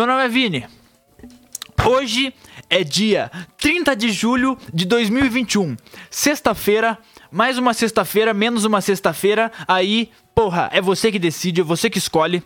Meu nome é Vini. Hoje é dia 30 de julho de 2021. Sexta-feira, mais uma sexta-feira, menos uma sexta-feira. Aí, porra, é você que decide, é você que escolhe.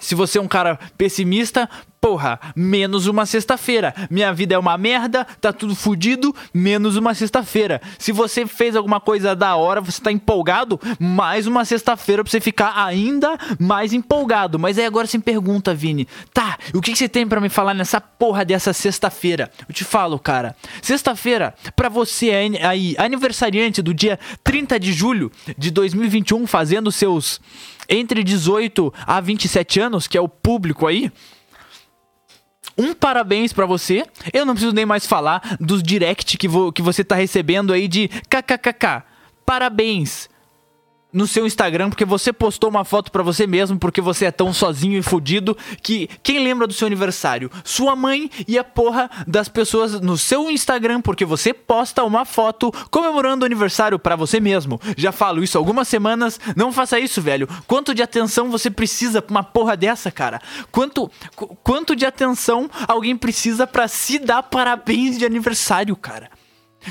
Se você é um cara pessimista, porra, menos uma sexta-feira. Minha vida é uma merda, tá tudo fudido, menos uma sexta-feira. Se você fez alguma coisa da hora, você tá empolgado, mais uma sexta-feira pra você ficar ainda mais empolgado. Mas aí agora você me pergunta, Vini, tá, o que, que você tem para me falar nessa porra dessa sexta-feira? Eu te falo, cara. Sexta-feira, pra você aí, aniversariante do dia 30 de julho de 2021, fazendo seus entre 18 a 27 anos, que é o público aí, um parabéns para você. Eu não preciso nem mais falar dos direct que, vo que você tá recebendo aí de kkkk. Parabéns no seu Instagram porque você postou uma foto para você mesmo porque você é tão sozinho e fudido que quem lembra do seu aniversário? Sua mãe e a porra das pessoas no seu Instagram porque você posta uma foto comemorando o aniversário para você mesmo. Já falo isso algumas semanas, não faça isso, velho. Quanto de atenção você precisa pra uma porra dessa, cara? Quanto quanto de atenção alguém precisa para se dar parabéns de aniversário, cara?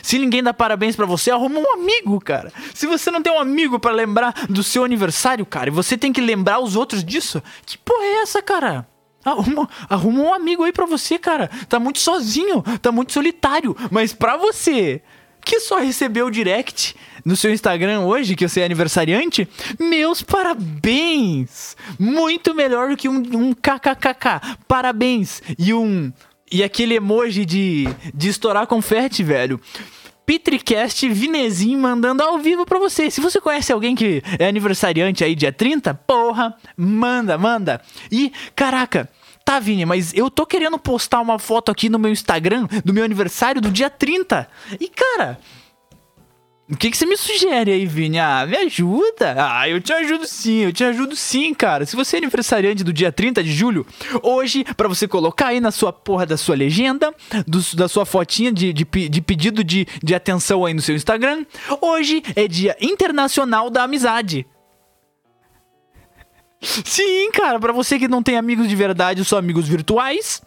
Se ninguém dá parabéns para você, arruma um amigo, cara. Se você não tem um amigo para lembrar do seu aniversário, cara, e você tem que lembrar os outros disso, que porra é essa, cara? Arruma, arruma um amigo aí pra você, cara. Tá muito sozinho, tá muito solitário. Mas pra você, que só recebeu o direct no seu Instagram hoje, que você é aniversariante, meus parabéns! Muito melhor do que um, um kkkk. Parabéns! E um e aquele emoji de, de estourar confete, velho. Petricast Vinezinho mandando ao vivo pra você. Se você conhece alguém que é aniversariante aí dia 30, porra, manda, manda. E, caraca, tá, Vini, mas eu tô querendo postar uma foto aqui no meu Instagram do meu aniversário do dia 30. E, cara, o que, que você me sugere aí, Vini? Ah, me ajuda? Ah, eu te ajudo sim, eu te ajudo sim, cara. Se você é aniversariante do dia 30 de julho, hoje, para você colocar aí na sua porra da sua legenda, do, da sua fotinha de, de, de pedido de, de atenção aí no seu Instagram, hoje é Dia Internacional da Amizade. Sim, cara, para você que não tem amigos de verdade, só amigos virtuais,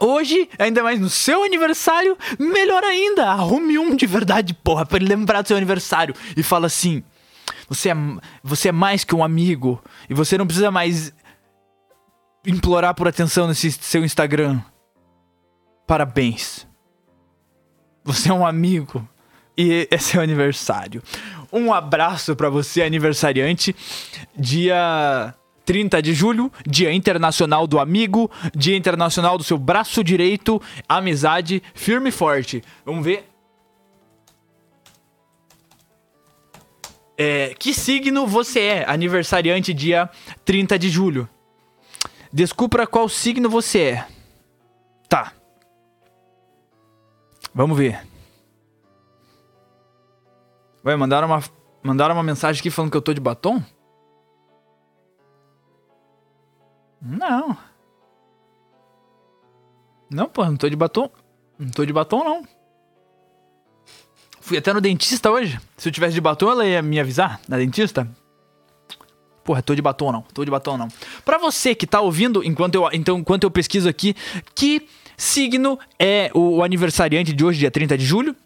Hoje, ainda mais no seu aniversário, melhor ainda, arrume um de verdade, porra, pra ele lembrar do seu aniversário e fala assim: você é, você é mais que um amigo e você não precisa mais implorar por atenção nesse seu Instagram. Parabéns. Você é um amigo e é seu aniversário. Um abraço para você, aniversariante. Dia 30 de julho, Dia Internacional do Amigo, Dia Internacional do seu braço direito, amizade firme e forte. Vamos ver. É, que signo você é? Aniversariante dia 30 de julho. Descubra qual signo você é. Tá. Vamos ver. Vai, mandar uma, mandaram uma mensagem aqui falando que eu tô de batom? Não. Não, pô, não tô de batom. Não tô de batom, não. Fui até no dentista hoje. Se eu tivesse de batom, ela ia me avisar na dentista. Porra, tô de batom não, tô de batom não. Pra você que tá ouvindo, enquanto eu, então, enquanto eu pesquiso aqui, que signo é o aniversariante de hoje, dia 30 de julho?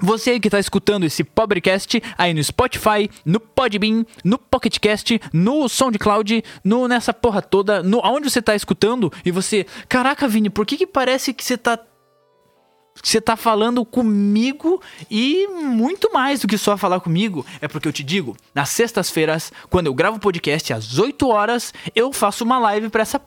Você que está escutando esse podcast aí no Spotify, no Podbean, no Pocketcast, no SoundCloud, no, nessa porra toda, no, aonde você está escutando e você, caraca, Vini, por que que parece que você tá você tá falando comigo e muito mais do que só falar comigo. É porque eu te digo, nas sextas-feiras, quando eu gravo podcast às 8 horas, eu faço uma live para essa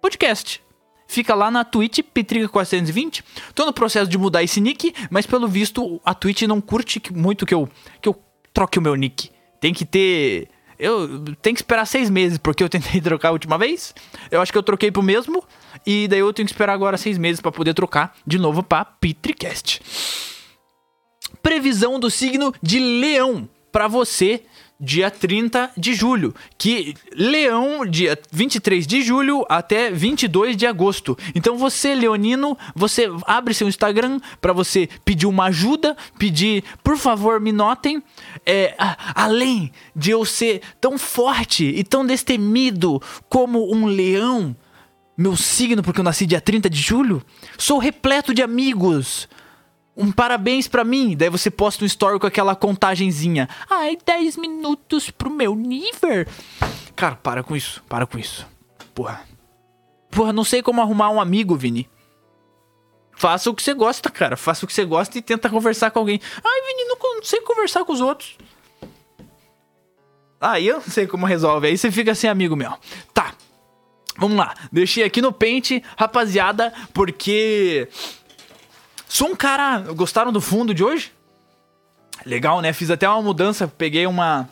podcast. Fica lá na Twitch, Petrica420. Tô no processo de mudar esse nick, mas pelo visto a Twitch não curte muito que eu, que eu troque o meu nick. Tem que ter eu tenho que esperar seis meses, porque eu tentei trocar a última vez. Eu acho que eu troquei pro mesmo. E daí eu tenho que esperar agora seis meses para poder trocar de novo pra Petricast. Previsão do signo de Leão para você dia 30 de julho, que Leão dia 23 de julho até 22 de agosto. Então você, leonino, você abre seu Instagram para você pedir uma ajuda, pedir, por favor, me notem. É, a, além de eu ser tão forte e tão destemido como um leão, meu signo, porque eu nasci dia 30 de julho, sou repleto de amigos um parabéns para mim. Daí você posta um story com aquela contagenzinha. Ai, 10 minutos pro meu nível. Cara, para com isso. Para com isso. Porra. Porra, não sei como arrumar um amigo, Vini. Faça o que você gosta, cara. Faça o que você gosta e tenta conversar com alguém. Ai, Vini, não, sei conversar com os outros. Aí eu não sei como resolve. Aí você fica sem amigo meu. Tá. Vamos lá. Deixei aqui no pente, rapaziada, porque Sou um cara. Gostaram do fundo de hoje? Legal, né? Fiz até uma mudança. Peguei uma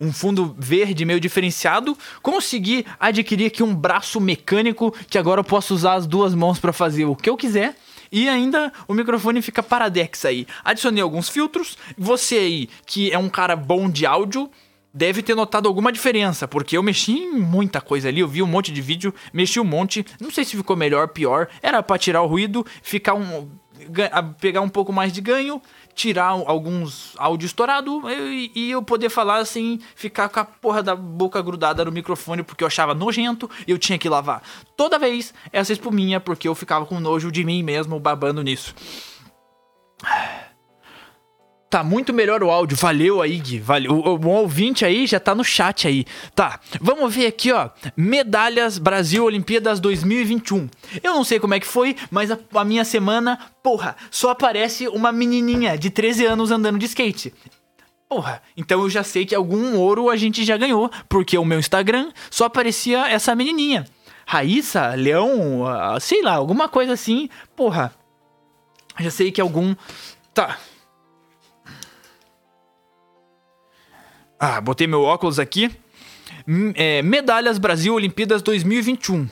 um fundo verde meio diferenciado, consegui adquirir aqui um braço mecânico que agora eu posso usar as duas mãos para fazer o que eu quiser. E ainda o microfone fica paradex aí. Adicionei alguns filtros. Você aí, que é um cara bom de áudio, deve ter notado alguma diferença, porque eu mexi em muita coisa ali, eu vi um monte de vídeo, mexi um monte, não sei se ficou melhor, pior, era para tirar o ruído, ficar um pegar um pouco mais de ganho, tirar alguns áudio estourado e, e, eu poder falar assim, ficar com a porra da boca grudada no microfone porque eu achava nojento e eu tinha que lavar. Toda vez essa espuminha porque eu ficava com nojo de mim mesmo babando nisso. Tá muito melhor o áudio. Valeu aí, Gui. Valeu. O, o, ouvinte aí já tá no chat aí. Tá, vamos ver aqui, ó. Medalhas Brasil Olimpíadas 2021. Eu não sei como é que foi, mas a, a minha semana, porra, só aparece uma menininha de 13 anos andando de skate. Porra, então eu já sei que algum ouro a gente já ganhou, porque o meu Instagram só aparecia essa menininha. Raíssa, Leão, uh, sei lá, alguma coisa assim. Porra, já sei que algum. Tá, Ah, botei meu óculos aqui. É, medalhas Brasil Olimpíadas 2021.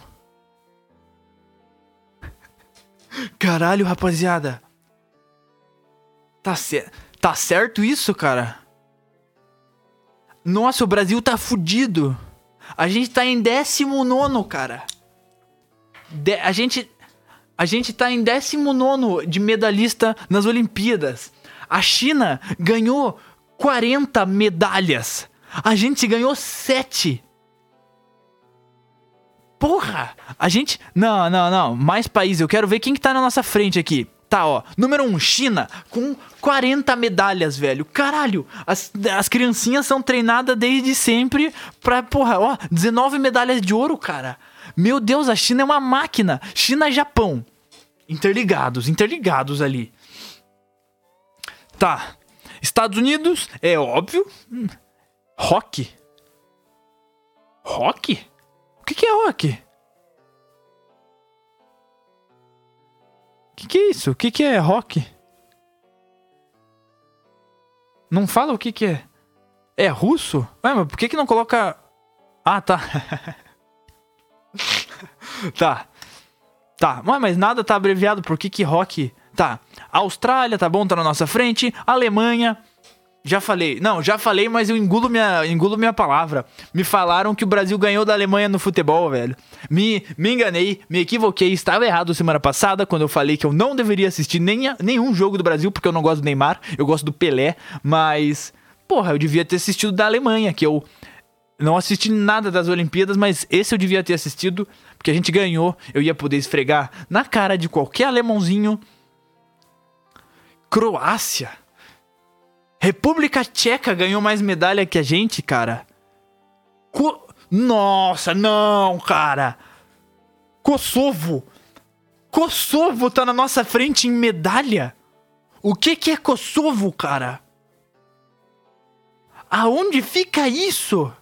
Caralho, rapaziada. Tá, cer tá certo isso, cara? Nossa, o Brasil tá fudido. A gente tá em 19, cara. De a gente. A gente tá em 19 de medalhista nas Olimpíadas. A China ganhou 40 medalhas. A gente ganhou 7. Porra! A gente. Não, não, não. Mais países. Eu quero ver quem que tá na nossa frente aqui. Tá, ó. Número 1, um, China, com 40 medalhas, velho. Caralho! As, as criancinhas são treinadas desde sempre pra, porra, ó, 19 medalhas de ouro, cara. Meu Deus, a China é uma máquina. China e Japão. Interligados, interligados ali. Tá. Estados Unidos, é óbvio. Rock? Rock? O que, que é rock? O que, que é isso? O que, que é rock? Não fala o que, que é. É russo? Ué, mas por que, que não coloca. Ah, tá. tá. Tá. Ué, mas nada tá abreviado por que, que rock Tá. Austrália, tá bom, tá na nossa frente. Alemanha. Já falei. Não, já falei, mas eu engulo minha, engulo minha palavra. Me falaram que o Brasil ganhou da Alemanha no futebol, velho. Me, me enganei, me equivoquei. Estava errado semana passada quando eu falei que eu não deveria assistir nem, nenhum jogo do Brasil, porque eu não gosto do Neymar, eu gosto do Pelé. Mas, porra, eu devia ter assistido da Alemanha, que eu não assisti nada das Olimpíadas, mas esse eu devia ter assistido, porque a gente ganhou. Eu ia poder esfregar na cara de qualquer alemãozinho Croácia. República Tcheca ganhou mais medalha que a gente, cara. Co Nossa, não, cara. Kosovo. Kosovo tá na nossa frente em medalha? O que que é Kosovo, cara? Aonde fica isso?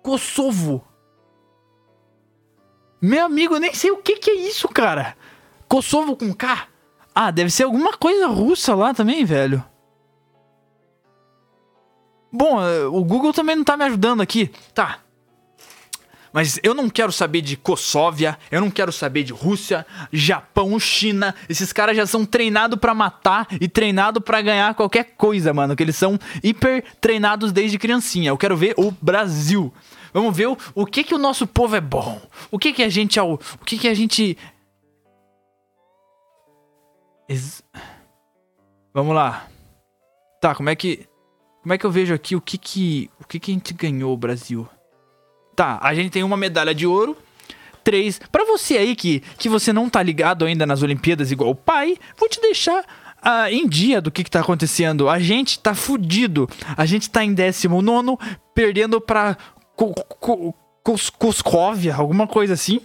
Kosovo. Meu amigo, eu nem sei o que que é isso, cara. Kosovo com K? Ah, deve ser alguma coisa russa lá também, velho. Bom, eh, o Google também não tá me ajudando aqui. Tá. Mas eu não quero saber de Kossóvia, eu não quero saber de Rússia, Japão, China. Esses caras já são treinados para matar e treinados para ganhar qualquer coisa, mano. Que eles são hiper treinados desde criancinha. Eu quero ver o Brasil. Vamos ver o, o que que o nosso povo é bom. O que que a gente é o, o que que a gente Ex Vamos lá. Tá, como é que como é que eu vejo aqui o que que o que que a gente ganhou Brasil? Tá, a gente tem uma medalha de ouro, três. Para você aí que que você não tá ligado ainda nas Olimpíadas igual o pai, vou te deixar uh, em dia do que, que tá acontecendo. A gente tá fudido. A gente tá em 19, perdendo pra Cuscóvia, alguma coisa assim.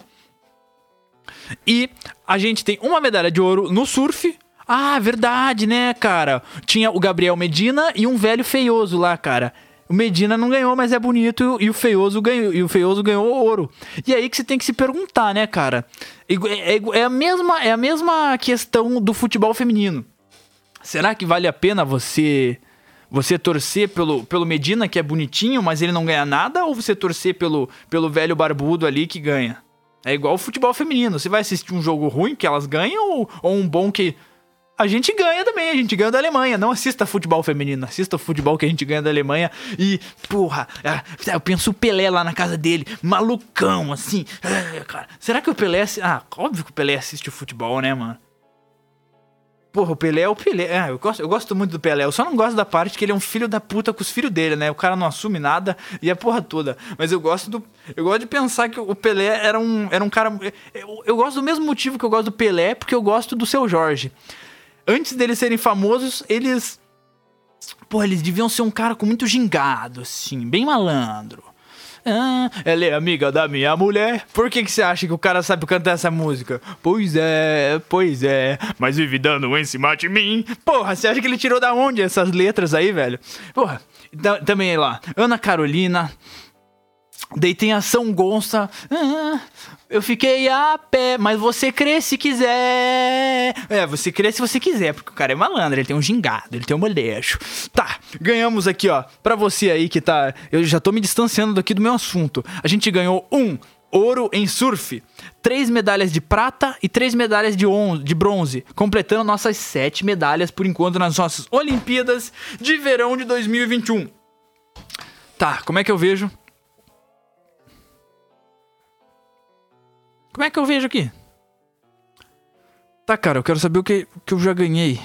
E a gente tem uma medalha de ouro no surf. Ah, verdade, né, cara? Tinha o Gabriel Medina e um velho feioso lá, cara. O Medina não ganhou, mas é bonito e o Feioso ganhou, e o Feioso ganhou ouro. E aí que você tem que se perguntar, né, cara? É, é, é, a mesma, é a mesma questão do futebol feminino. Será que vale a pena você você torcer pelo, pelo Medina, que é bonitinho, mas ele não ganha nada, ou você torcer pelo, pelo velho barbudo ali que ganha? É igual o futebol feminino. Você vai assistir um jogo ruim que elas ganham ou, ou um bom que. A gente ganha também, a gente ganha da Alemanha. Não assista futebol feminino, assista o futebol que a gente ganha da Alemanha. E, porra, é, eu penso o Pelé lá na casa dele, malucão, assim. É, cara, será que o Pelé. Ah, óbvio que o Pelé assiste o futebol, né, mano? Porra, o Pelé é o Pelé. É, eu, gosto, eu gosto muito do Pelé. Eu só não gosto da parte que ele é um filho da puta com os filhos dele, né? O cara não assume nada e a porra toda. Mas eu gosto do. Eu gosto de pensar que o Pelé era um, era um cara. Eu, eu gosto do mesmo motivo que eu gosto do Pelé, porque eu gosto do seu Jorge. Antes deles serem famosos, eles. Pô, eles deviam ser um cara com muito gingado, assim, bem malandro. Ah, ela é amiga da minha mulher. Por que, que você acha que o cara sabe cantar essa música? Pois é, pois é, mas vive dando em cima de mim. Porra, você acha que ele tirou da onde essas letras aí, velho? Porra, também lá, Ana Carolina. Daí tem a São Gonça. Ah, eu fiquei a pé, mas você crê se quiser. É, você crê se você quiser, porque o cara é malandro, ele tem um gingado, ele tem um molejo. Tá, ganhamos aqui, ó. Pra você aí que tá. Eu já tô me distanciando daqui do meu assunto. A gente ganhou um ouro em surf, três medalhas de prata e três medalhas de, de bronze, completando nossas sete medalhas por enquanto nas nossas Olimpíadas de Verão de 2021. Tá, como é que eu vejo? Como é que eu vejo aqui? Tá, cara, eu quero saber o que, que eu já ganhei.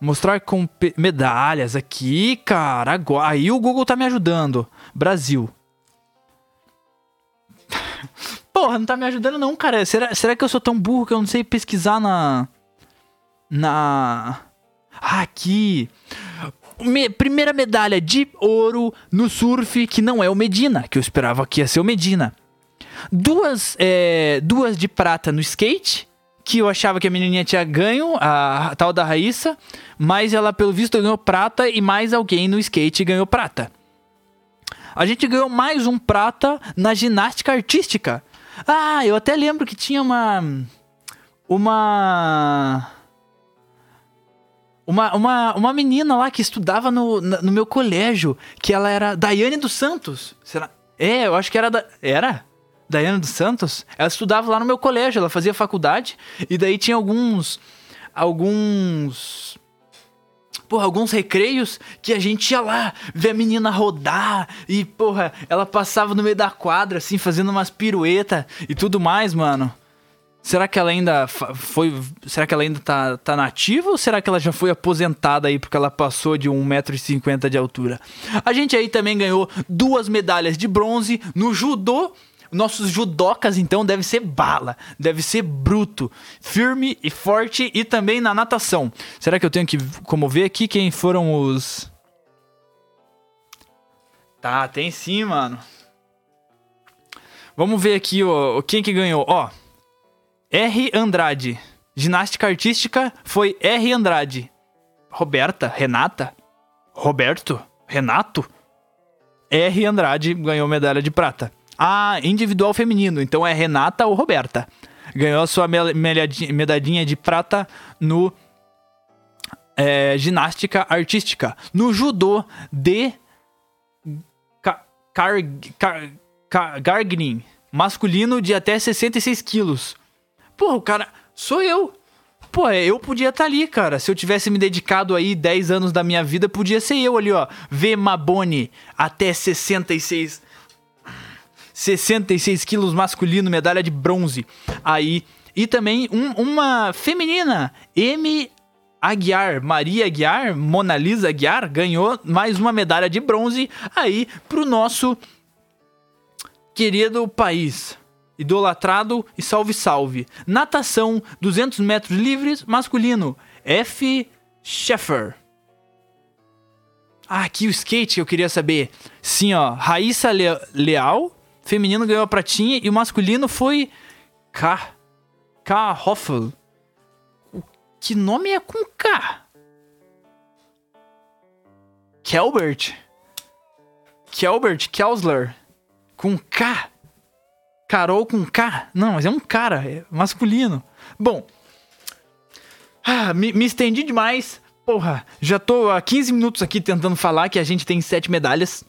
Mostrar com medalhas aqui, cara. Agora, aí o Google tá me ajudando. Brasil. Porra, não tá me ajudando não, cara. Será, será que eu sou tão burro que eu não sei pesquisar na... Na... Ah, aqui. Me, primeira medalha de ouro no surf, que não é o Medina, que eu esperava que ia ser o Medina. Duas, é, duas de prata no skate, que eu achava que a menininha tinha ganho, a, tal da Raíssa, mas ela, pelo visto, ganhou prata e mais alguém no skate ganhou prata. A gente ganhou mais um prata na ginástica artística. Ah, eu até lembro que tinha uma. Uma. Uma, uma, uma menina lá que estudava no, no meu colégio, que ela era Daiane dos Santos. Será? É, eu acho que era da. Era? Daiane dos Santos, ela estudava lá no meu colégio, ela fazia faculdade, e daí tinha alguns. Alguns. Porra, alguns recreios que a gente ia lá ver a menina rodar e, porra, ela passava no meio da quadra, assim, fazendo umas piruetas e tudo mais, mano. Será que ela ainda foi. Será que ela ainda tá, tá nativa ou será que ela já foi aposentada aí porque ela passou de 1,50m de altura? A gente aí também ganhou duas medalhas de bronze no judô nossos judocas, então, deve ser bala, deve ser bruto, firme e forte e também na natação. Será que eu tenho que como ver aqui quem foram os. Tá, tem sim, mano. Vamos ver aqui ó, quem que ganhou. Ó, R. Andrade. Ginástica artística foi R. Andrade. Roberta, Renata, Roberto, Renato. R. Andrade ganhou medalha de prata. Ah, individual feminino, então é Renata ou Roberta. Ganhou a sua medalhinha de prata no é, ginástica artística. No judô de car, car, car, gargning, masculino de até 66 quilos. Porra, o cara. Sou eu. Pô, eu podia estar tá ali, cara. Se eu tivesse me dedicado aí 10 anos da minha vida, podia ser eu ali, ó. V Maboni, até 66. 66 quilos masculino, medalha de bronze. Aí. E também um, uma feminina, M. Aguiar, Maria Aguiar, Mona Lisa Aguiar, ganhou mais uma medalha de bronze aí pro nosso querido país. Idolatrado e salve salve. Natação, 200 metros livres, masculino. F. Sheffer. Ah, aqui o skate eu queria saber. Sim, ó. Raíssa Le Leal, feminino ganhou a pratinha e o masculino foi K. K. Hoffel. Que nome é com K? Kelbert? Kelbert Kelsler. Com K. Carol com K? Não, mas é um cara, é masculino. Bom. Ah, me, me estendi demais. Porra, já tô há 15 minutos aqui tentando falar que a gente tem sete medalhas.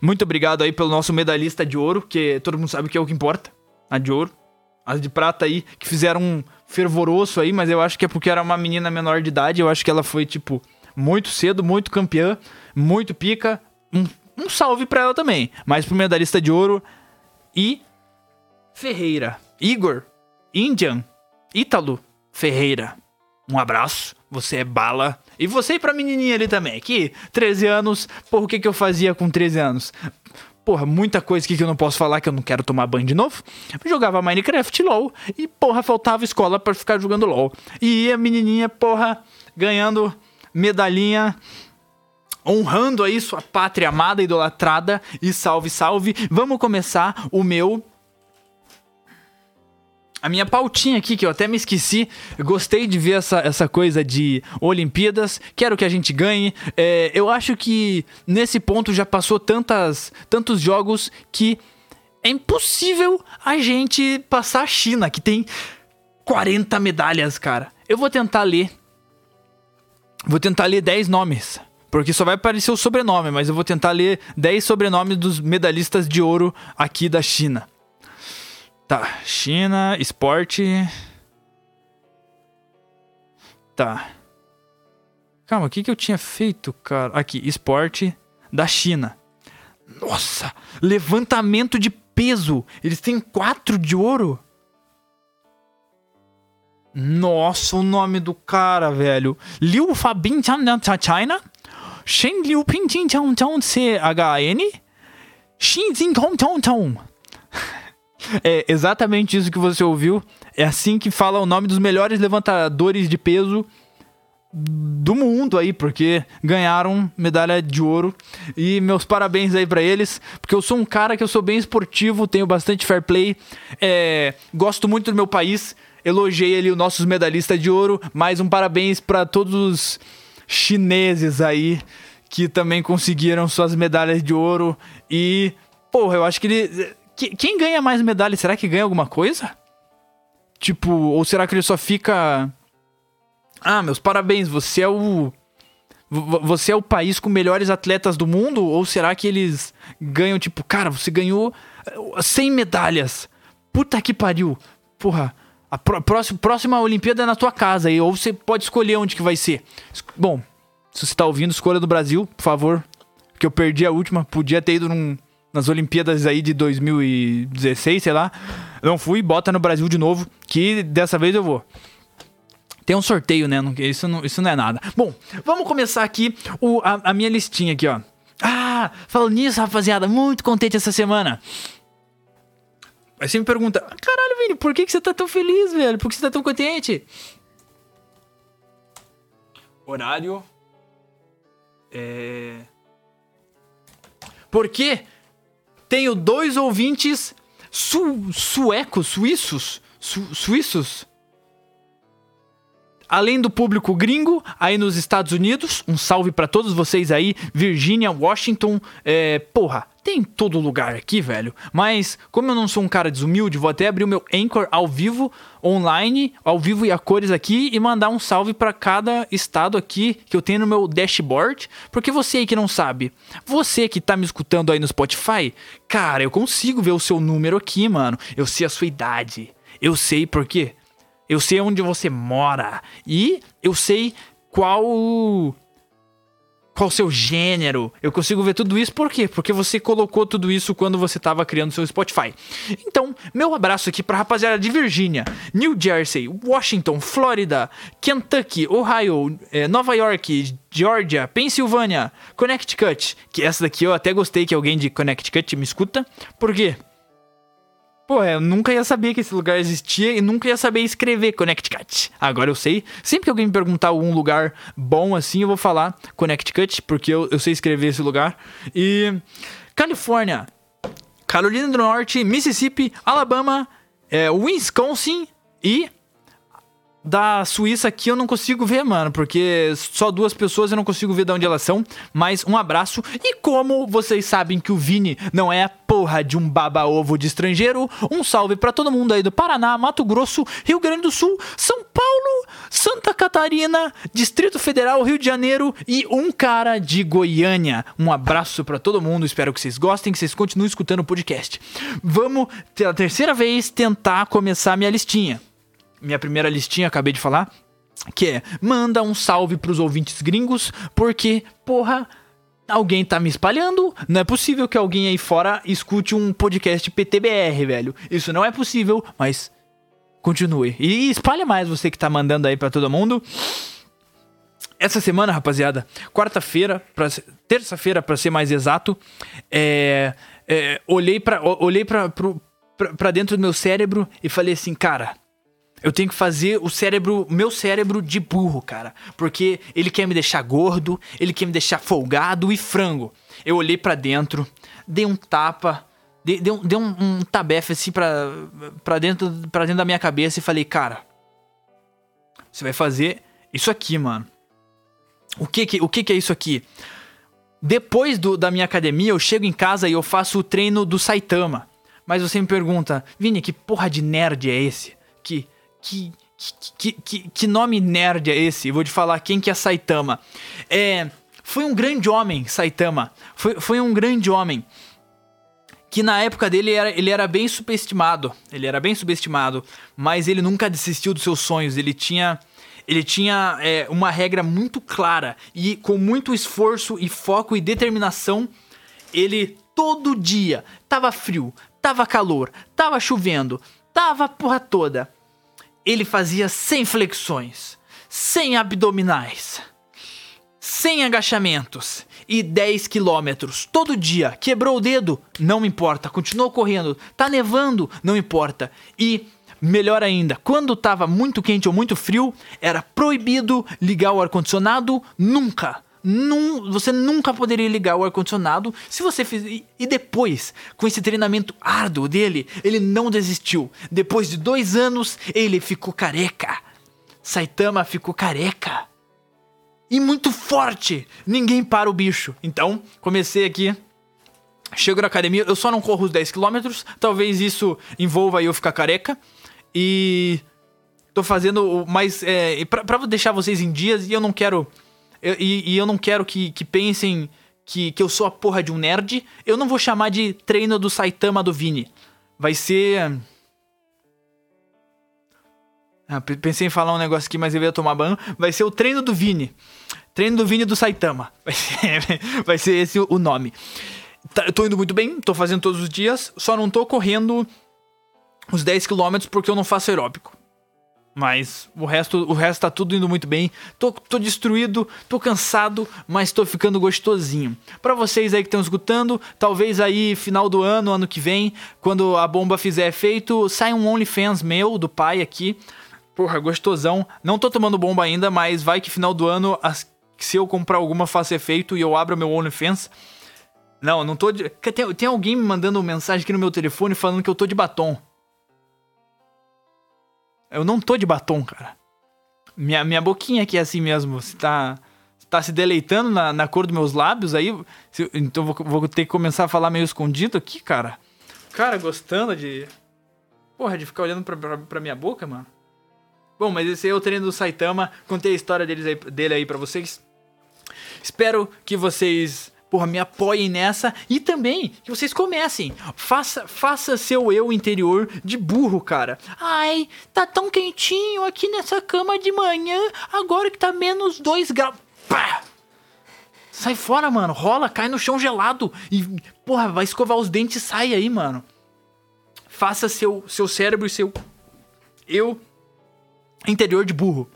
Muito obrigado aí pelo nosso medalhista de ouro, que todo mundo sabe que é o que importa. A de ouro. As de prata aí, que fizeram um fervoroso aí, mas eu acho que é porque era uma menina menor de idade. Eu acho que ela foi, tipo, muito cedo, muito campeã, muito pica. Um, um salve pra ela também. Mas pro medalhista de ouro e Ferreira. Igor, Indian, Ítalo Ferreira. Um abraço, você é bala. E você e pra menininha ali também, que 13 anos, porra, o que, que eu fazia com 13 anos? porra, muita coisa aqui que eu não posso falar que eu não quero tomar banho de novo. Jogava Minecraft LOL e, porra, faltava escola para ficar jogando LOL. E a menininha, porra, ganhando medalhinha honrando aí sua pátria amada, idolatrada e salve, salve. Vamos começar o meu a minha pautinha aqui, que eu até me esqueci, gostei de ver essa, essa coisa de Olimpíadas, quero que a gente ganhe. É, eu acho que nesse ponto já passou tantas, tantos jogos que é impossível a gente passar a China, que tem 40 medalhas, cara. Eu vou tentar ler. Vou tentar ler 10 nomes. Porque só vai aparecer o sobrenome, mas eu vou tentar ler 10 sobrenomes dos medalhistas de ouro aqui da China. Tá, China, esporte. Tá. Calma, o que, que eu tinha feito, cara? Aqui, esporte da China. Nossa, levantamento de peso. Eles têm quatro de ouro. Nossa, o nome do cara, velho. Liu Fabin China. Shen Liu Chong Chong C H N. Xin Jing Kong Chong Chong. É exatamente isso que você ouviu. É assim que fala o nome dos melhores levantadores de peso do mundo aí, porque ganharam medalha de ouro. E meus parabéns aí para eles, porque eu sou um cara que eu sou bem esportivo, tenho bastante fair play, é, gosto muito do meu país. Elogiei ali os nossos medalhistas de ouro. Mais um parabéns para todos os chineses aí que também conseguiram suas medalhas de ouro. E, porra, eu acho que ele quem ganha mais medalha, será que ganha alguma coisa? Tipo, ou será que ele só fica. Ah, meus parabéns, você é o. Você é o país com melhores atletas do mundo? Ou será que eles ganham, tipo, cara, você ganhou 100 medalhas? Puta que pariu. Porra, a próxima, próxima Olimpíada é na tua casa aí, ou você pode escolher onde que vai ser. Bom, se você tá ouvindo, escolha do Brasil, por favor. Que eu perdi a última, podia ter ido num, nas Olimpíadas aí de 2016, sei lá. Não fui, bota no Brasil de novo, que dessa vez eu vou. Tem um sorteio, né? Isso não, isso não é nada. Bom, vamos começar aqui o, a, a minha listinha aqui, ó. Ah, falando nisso, rapaziada, muito contente essa semana. Aí você me pergunta, caralho, Vini, por que, que você tá tão feliz, velho? Por que você tá tão contente? Horário. É. Por quê? Tenho dois ouvintes su, suecos, suíços, su, suíços. Além do público gringo, aí nos Estados Unidos, um salve para todos vocês aí, Virgínia, Washington, é, porra, tem todo lugar aqui, velho. Mas, como eu não sou um cara desumilde, vou até abrir o meu Anchor ao vivo, online, ao vivo e a cores aqui, e mandar um salve para cada estado aqui que eu tenho no meu dashboard. Porque você aí que não sabe, você que tá me escutando aí no Spotify, cara, eu consigo ver o seu número aqui, mano. Eu sei a sua idade. Eu sei por quê? Eu sei onde você mora. E eu sei qual. Qual seu gênero? Eu consigo ver tudo isso por quê? Porque você colocou tudo isso quando você estava criando seu Spotify. Então, meu abraço aqui pra rapaziada de Virgínia, New Jersey, Washington, Flórida, Kentucky, Ohio, eh, Nova York, Georgia, Pensilvânia, Connecticut. Que essa daqui eu até gostei que alguém de Connecticut me escuta. Por quê? Pô, eu nunca ia saber que esse lugar existia e nunca ia saber escrever Connecticut. Agora eu sei. Sempre que alguém me perguntar algum lugar bom assim, eu vou falar Connecticut, porque eu, eu sei escrever esse lugar. E. Califórnia, Carolina do Norte, Mississippi, Alabama, é, Wisconsin e da Suíça aqui eu não consigo ver, mano, porque só duas pessoas eu não consigo ver de onde elas são. Mas um abraço. E como vocês sabem que o Vini não é a porra de um baba-ovo de estrangeiro, um salve para todo mundo aí do Paraná, Mato Grosso, Rio Grande do Sul, São Paulo, Santa Catarina, Distrito Federal, Rio de Janeiro e um cara de Goiânia. Um abraço para todo mundo, espero que vocês gostem, que vocês continuem escutando o podcast. Vamos, pela terceira vez, tentar começar minha listinha minha primeira listinha, acabei de falar, que é manda um salve pros ouvintes gringos, porque, porra, alguém tá me espalhando. Não é possível que alguém aí fora escute um podcast PTBR, velho. Isso não é possível, mas continue. E espalhe mais você que tá mandando aí para todo mundo. Essa semana, rapaziada, quarta-feira, terça-feira, para ser mais exato, é, é, olhei para olhei pra dentro do meu cérebro e falei assim, cara, eu tenho que fazer o cérebro, meu cérebro de burro, cara. Porque ele quer me deixar gordo, ele quer me deixar folgado e frango. Eu olhei para dentro, dei um tapa, dei, dei, um, dei um, um tabefe assim pra, pra, dentro, pra dentro da minha cabeça e falei, cara, você vai fazer isso aqui, mano. O que que, o que, que é isso aqui? Depois do, da minha academia, eu chego em casa e eu faço o treino do Saitama. Mas você me pergunta, Vini, que porra de nerd é esse? Que que, que, que, que nome nerd é esse? vou te falar quem que é Saitama. É, foi um grande homem, Saitama. Foi, foi um grande homem. Que na época dele era, ele era bem subestimado. Ele era bem subestimado. Mas ele nunca desistiu dos seus sonhos. Ele tinha. Ele tinha é, uma regra muito clara. E com muito esforço e foco e determinação, ele todo dia tava frio, tava calor, tava chovendo, tava porra toda ele fazia 100 flexões, 100 abdominais, 100 agachamentos e 10 quilômetros todo dia. Quebrou o dedo? Não importa, continuou correndo. Tá nevando? Não importa. E melhor ainda, quando tava muito quente ou muito frio, era proibido ligar o ar condicionado nunca. Num, você nunca poderia ligar o ar-condicionado se você fizer. E depois, com esse treinamento árduo dele, ele não desistiu. Depois de dois anos, ele ficou careca. Saitama ficou careca. E muito forte. Ninguém para o bicho. Então, comecei aqui. Chego na academia, eu só não corro os 10km. Talvez isso envolva eu ficar careca. E. Tô fazendo mais. É, pra, pra deixar vocês em dias, e eu não quero eu, e, e, eu não quero que, que pensem que, que eu sou a porra de um nerd. Eu não vou chamar de treino do Saitama do Vini. Vai ser. Ah, pensei em falar um negócio aqui, mas eu ia tomar banho. Vai ser o treino do Vini. Treino do Vini do Saitama. Vai ser, vai ser esse o nome. Tá, eu tô indo muito bem, tô fazendo todos os dias, só não tô correndo os 10 km porque eu não faço aeróbico. Mas o resto, o resto tá tudo indo muito bem. Tô, tô destruído, tô cansado, mas tô ficando gostosinho. Para vocês aí que estão escutando, talvez aí final do ano, ano que vem, quando a bomba fizer efeito, sai um OnlyFans meu, do pai aqui. Porra, gostosão. Não tô tomando bomba ainda, mas vai que final do ano, se eu comprar alguma faça efeito e eu abro meu OnlyFans. Não, não tô de. Tem, tem alguém me mandando mensagem aqui no meu telefone falando que eu tô de batom. Eu não tô de batom, cara. Minha, minha boquinha aqui é assim mesmo. Você tá, tá se deleitando na, na cor dos meus lábios aí. Se, então vou, vou ter que começar a falar meio escondido aqui, cara. Cara, gostando de. Porra, de ficar olhando pra, pra, pra minha boca, mano. Bom, mas esse é o treino do Saitama. Contei a história deles aí, dele aí pra vocês. Espero que vocês porra, me apoiem nessa e também que vocês comecem. Faça, faça seu eu interior de burro, cara. Ai, tá tão quentinho aqui nessa cama de manhã, agora que tá menos 2 graus. Sai fora, mano. Rola, cai no chão gelado e, porra, vai escovar os dentes e sai aí, mano. Faça seu, seu cérebro e seu eu interior de burro.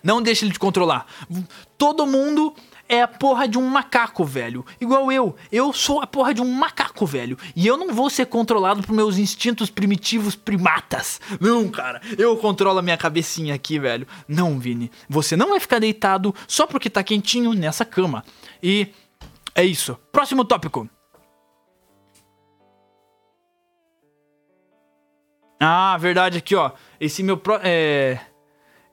Não deixe ele te controlar. Todo mundo é a porra de um macaco, velho. Igual eu. Eu sou a porra de um macaco, velho. E eu não vou ser controlado por meus instintos primitivos primatas. Não, cara. Eu controlo a minha cabecinha aqui, velho. Não, Vini. Você não vai ficar deitado só porque tá quentinho nessa cama. E é isso. Próximo tópico. Ah, verdade aqui, ó. Esse meu pro, é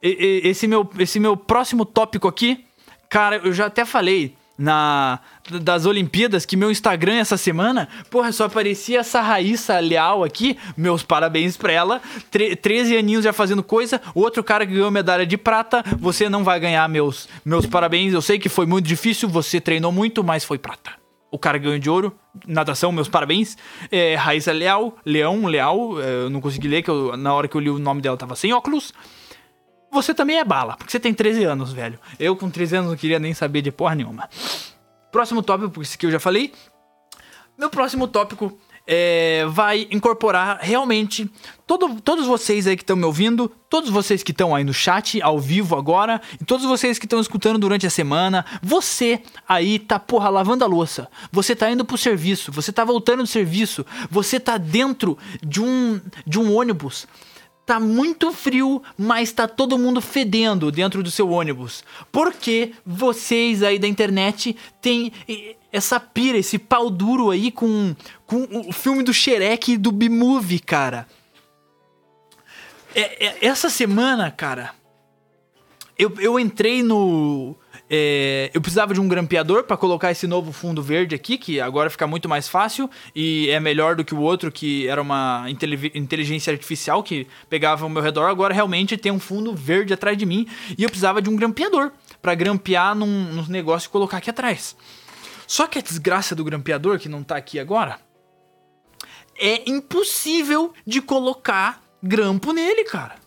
esse meu esse meu próximo tópico aqui Cara, eu já até falei na das Olimpíadas que meu Instagram essa semana, porra, só aparecia essa Raíssa Leal aqui. Meus parabéns pra ela. Tre 13 aninhos já fazendo coisa. Outro cara que ganhou medalha de prata. Você não vai ganhar meus meus parabéns. Eu sei que foi muito difícil, você treinou muito, mas foi prata. O cara ganhou de ouro, natação, meus parabéns. É, Raíssa Leal, Leão, Leal, é, eu não consegui ler, que eu, na hora que eu li o nome dela tava sem óculos você também é bala, porque você tem 13 anos, velho. Eu com 13 anos não queria nem saber de porra nenhuma. Próximo tópico, esse que eu já falei. Meu próximo tópico é, vai incorporar realmente todo, todos vocês aí que estão me ouvindo, todos vocês que estão aí no chat ao vivo agora, e todos vocês que estão escutando durante a semana. Você aí tá, porra, lavando a louça. Você tá indo pro serviço, você tá voltando do serviço, você tá dentro de um, de um ônibus Tá muito frio, mas tá todo mundo fedendo dentro do seu ônibus. Porque vocês aí da internet têm essa pira, esse pau duro aí com, com o filme do Shrek e do B-Movie, cara. É, é, essa semana, cara, eu, eu entrei no é, eu precisava de um grampeador para colocar esse novo fundo verde aqui, que agora fica muito mais fácil e é melhor do que o outro, que era uma inteligência artificial que pegava ao meu redor. Agora realmente tem um fundo verde atrás de mim e eu precisava de um grampeador para grampear num, num negócio e colocar aqui atrás. Só que a desgraça do grampeador, que não tá aqui agora, é impossível de colocar grampo nele, cara.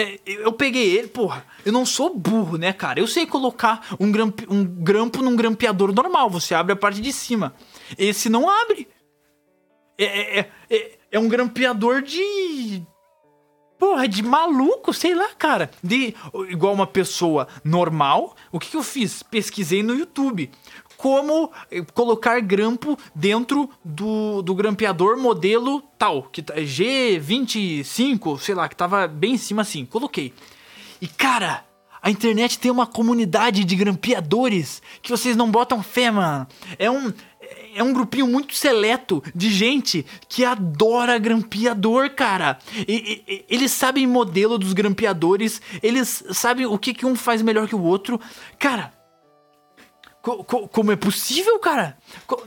É, eu peguei ele, porra. Eu não sou burro, né, cara? Eu sei colocar um, gramp, um grampo num grampeador normal. Você abre a parte de cima. Esse não abre. É, é, é, é, é um grampeador de. Porra, de maluco, sei lá, cara. De, igual uma pessoa normal. O que, que eu fiz? Pesquisei no YouTube como eh, colocar grampo dentro do, do grampeador modelo tal, que tá G25, sei lá, que tava bem em cima assim. Coloquei. E cara, a internet tem uma comunidade de grampeadores que vocês não botam fé, mano. É um é um grupinho muito seleto de gente que adora grampeador, cara. E, e, eles sabem modelo dos grampeadores, eles sabem o que, que um faz melhor que o outro. Cara, como é possível, cara? Co